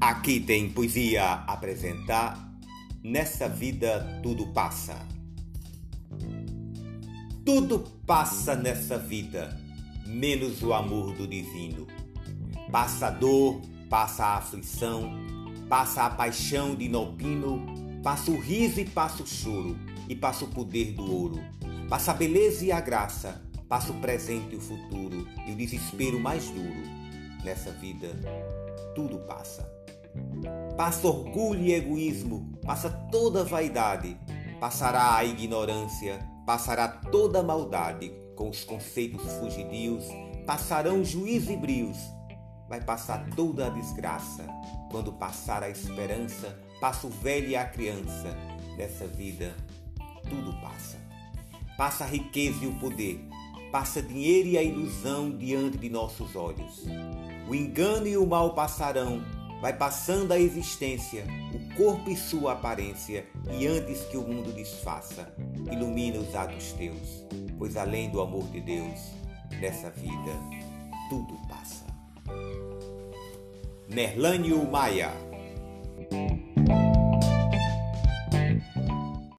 Aqui tem poesia a apresentar. Nessa vida tudo passa. Tudo passa nessa vida, menos o amor do divino. Passa a dor, passa a aflição, passa a paixão de inopino, passa o riso e passa o choro, e passa o poder do ouro. Passa a beleza e a graça, passa o presente e o futuro, e o desespero mais duro. Nessa vida, tudo passa. Passa orgulho e egoísmo, passa toda vaidade, passará a ignorância, passará toda maldade, com os conceitos fugidios, passarão juízo e brios, vai passar toda a desgraça. Quando passar a esperança, passa o velho e a criança. Nessa vida, tudo passa. Passa a riqueza e o poder, passa dinheiro e a ilusão diante de nossos olhos. O engano e o mal passarão, vai passando a existência, o corpo e sua aparência, e antes que o mundo desfaça, ilumina os atos teus, pois além do amor de Deus, nessa vida tudo passa. Merlânio Maia